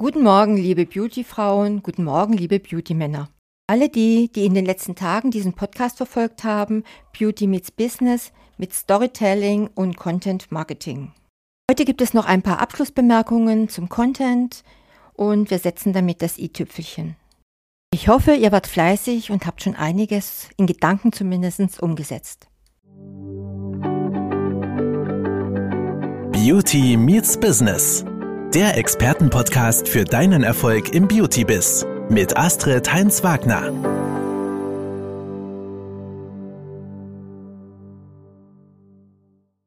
Guten Morgen, liebe Beautyfrauen, guten Morgen, liebe Beautymänner. Alle die, die in den letzten Tagen diesen Podcast verfolgt haben, Beauty meets Business mit Storytelling und Content Marketing. Heute gibt es noch ein paar Abschlussbemerkungen zum Content und wir setzen damit das i-Tüpfelchen. Ich hoffe, ihr wart fleißig und habt schon einiges in Gedanken zumindest umgesetzt. Beauty meets Business. Der Expertenpodcast für deinen Erfolg im Beauty-Biss mit Astrid Heinz-Wagner.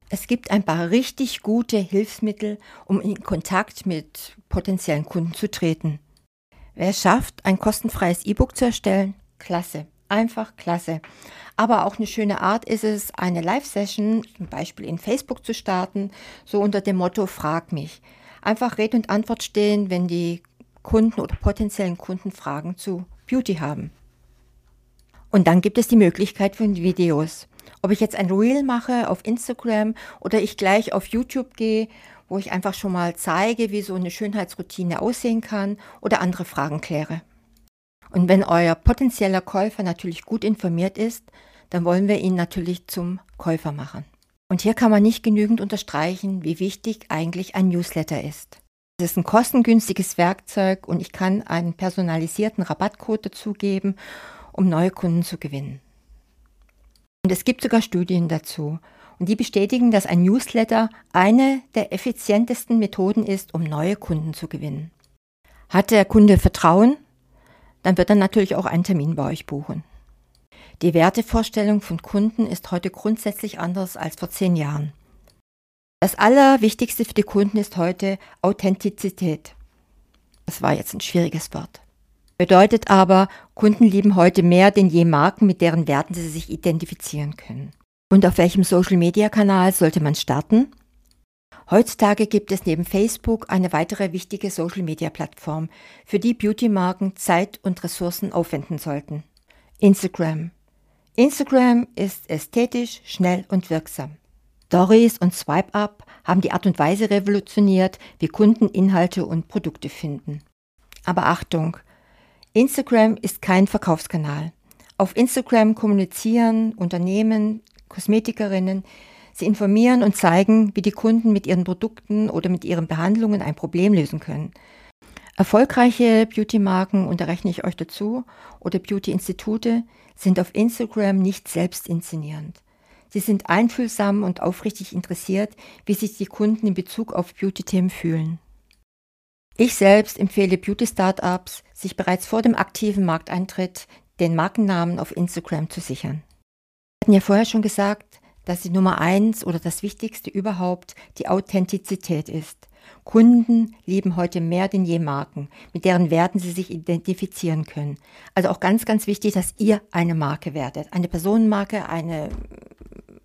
Es gibt ein paar richtig gute Hilfsmittel, um in Kontakt mit potenziellen Kunden zu treten. Wer es schafft, ein kostenfreies E-Book zu erstellen, klasse, einfach klasse. Aber auch eine schöne Art ist es, eine Live-Session zum Beispiel in Facebook zu starten, so unter dem Motto Frag mich. Einfach Rede und Antwort stehen, wenn die Kunden oder potenziellen Kunden Fragen zu Beauty haben. Und dann gibt es die Möglichkeit von Videos. Ob ich jetzt ein Reel mache auf Instagram oder ich gleich auf YouTube gehe wo ich einfach schon mal zeige, wie so eine Schönheitsroutine aussehen kann oder andere Fragen kläre. Und wenn euer potenzieller Käufer natürlich gut informiert ist, dann wollen wir ihn natürlich zum Käufer machen. Und hier kann man nicht genügend unterstreichen, wie wichtig eigentlich ein Newsletter ist. Es ist ein kostengünstiges Werkzeug und ich kann einen personalisierten Rabattcode dazugeben, um neue Kunden zu gewinnen. Und es gibt sogar Studien dazu. Und die bestätigen, dass ein Newsletter eine der effizientesten Methoden ist, um neue Kunden zu gewinnen. Hat der Kunde Vertrauen, dann wird er natürlich auch einen Termin bei euch buchen. Die Wertevorstellung von Kunden ist heute grundsätzlich anders als vor zehn Jahren. Das Allerwichtigste für die Kunden ist heute Authentizität. Das war jetzt ein schwieriges Wort. Bedeutet aber, Kunden lieben heute mehr denn je Marken, mit deren Werten sie sich identifizieren können. Und auf welchem Social-Media-Kanal sollte man starten? Heutzutage gibt es neben Facebook eine weitere wichtige Social-Media-Plattform, für die Beauty-Marken Zeit und Ressourcen aufwenden sollten. Instagram. Instagram ist ästhetisch, schnell und wirksam. Stories und Swipe-Up haben die Art und Weise revolutioniert, wie Kunden Inhalte und Produkte finden. Aber Achtung, Instagram ist kein Verkaufskanal. Auf Instagram kommunizieren Unternehmen, Kosmetikerinnen. Sie informieren und zeigen, wie die Kunden mit ihren Produkten oder mit ihren Behandlungen ein Problem lösen können. Erfolgreiche Beauty-Marken, und ich euch dazu, oder Beauty-Institute, sind auf Instagram nicht selbst inszenierend. Sie sind einfühlsam und aufrichtig interessiert, wie sich die Kunden in Bezug auf Beauty-Themen fühlen. Ich selbst empfehle Beauty-Startups, sich bereits vor dem aktiven Markteintritt den Markennamen auf Instagram zu sichern hatten ja vorher schon gesagt, dass die Nummer eins oder das Wichtigste überhaupt die Authentizität ist. Kunden lieben heute mehr denn je Marken, mit deren Werten sie sich identifizieren können. Also auch ganz, ganz wichtig, dass ihr eine Marke werdet. Eine Personenmarke, eine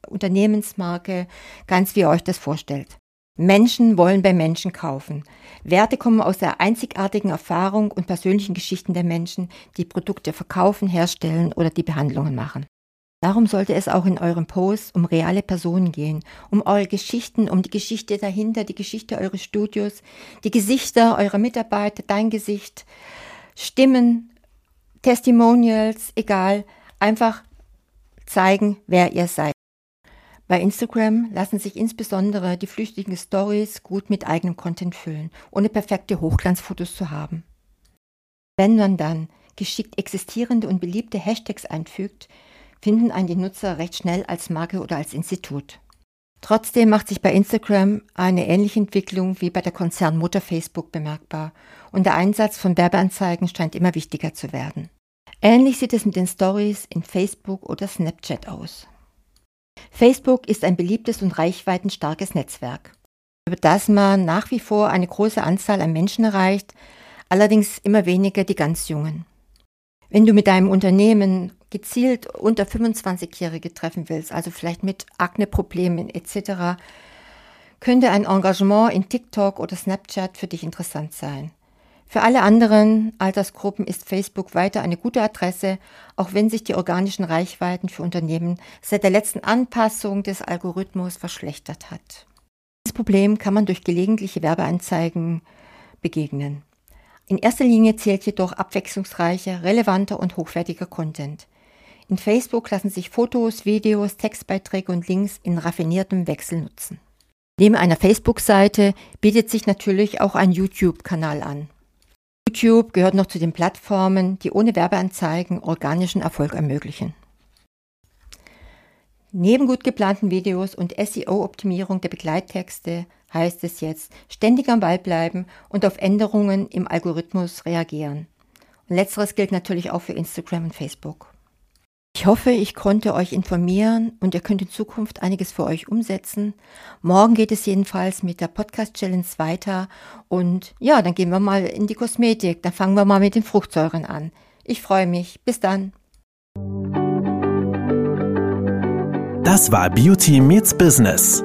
Unternehmensmarke, ganz wie ihr euch das vorstellt. Menschen wollen bei Menschen kaufen. Werte kommen aus der einzigartigen Erfahrung und persönlichen Geschichten der Menschen, die Produkte verkaufen, herstellen oder die Behandlungen machen. Darum sollte es auch in eurem Post um reale Personen gehen, um eure Geschichten, um die Geschichte dahinter, die Geschichte eures Studios, die Gesichter eurer Mitarbeiter, dein Gesicht, Stimmen, Testimonials, egal, einfach zeigen, wer ihr seid. Bei Instagram lassen sich insbesondere die flüchtigen Stories gut mit eigenem Content füllen, ohne perfekte Hochglanzfotos zu haben. Wenn man dann geschickt existierende und beliebte Hashtags einfügt, finden einen die Nutzer recht schnell als Marke oder als Institut. Trotzdem macht sich bei Instagram eine ähnliche Entwicklung wie bei der Konzernmutter Facebook bemerkbar und der Einsatz von Werbeanzeigen scheint immer wichtiger zu werden. Ähnlich sieht es mit den Stories in Facebook oder Snapchat aus. Facebook ist ein beliebtes und reichweitenstarkes Netzwerk, über das man nach wie vor eine große Anzahl an Menschen erreicht, allerdings immer weniger die ganz Jungen. Wenn du mit deinem Unternehmen gezielt unter 25-Jährige treffen willst, also vielleicht mit Akneproblemen etc., könnte ein Engagement in TikTok oder Snapchat für dich interessant sein. Für alle anderen Altersgruppen ist Facebook weiter eine gute Adresse, auch wenn sich die organischen Reichweiten für Unternehmen seit der letzten Anpassung des Algorithmus verschlechtert hat. Dieses Problem kann man durch gelegentliche Werbeanzeigen begegnen. In erster Linie zählt jedoch abwechslungsreicher, relevanter und hochwertiger Content. In Facebook lassen sich Fotos, Videos, Textbeiträge und Links in raffiniertem Wechsel nutzen. Neben einer Facebook-Seite bietet sich natürlich auch ein YouTube-Kanal an. YouTube gehört noch zu den Plattformen, die ohne Werbeanzeigen organischen Erfolg ermöglichen. Neben gut geplanten Videos und SEO-Optimierung der Begleittexte heißt es jetzt, ständig am Ball bleiben und auf Änderungen im Algorithmus reagieren. Und letzteres gilt natürlich auch für Instagram und Facebook. Ich hoffe, ich konnte euch informieren und ihr könnt in Zukunft einiges für euch umsetzen. Morgen geht es jedenfalls mit der Podcast Challenge weiter und ja, dann gehen wir mal in die Kosmetik. Dann fangen wir mal mit den Fruchtsäuren an. Ich freue mich. Bis dann. Das war Beauty Meets Business,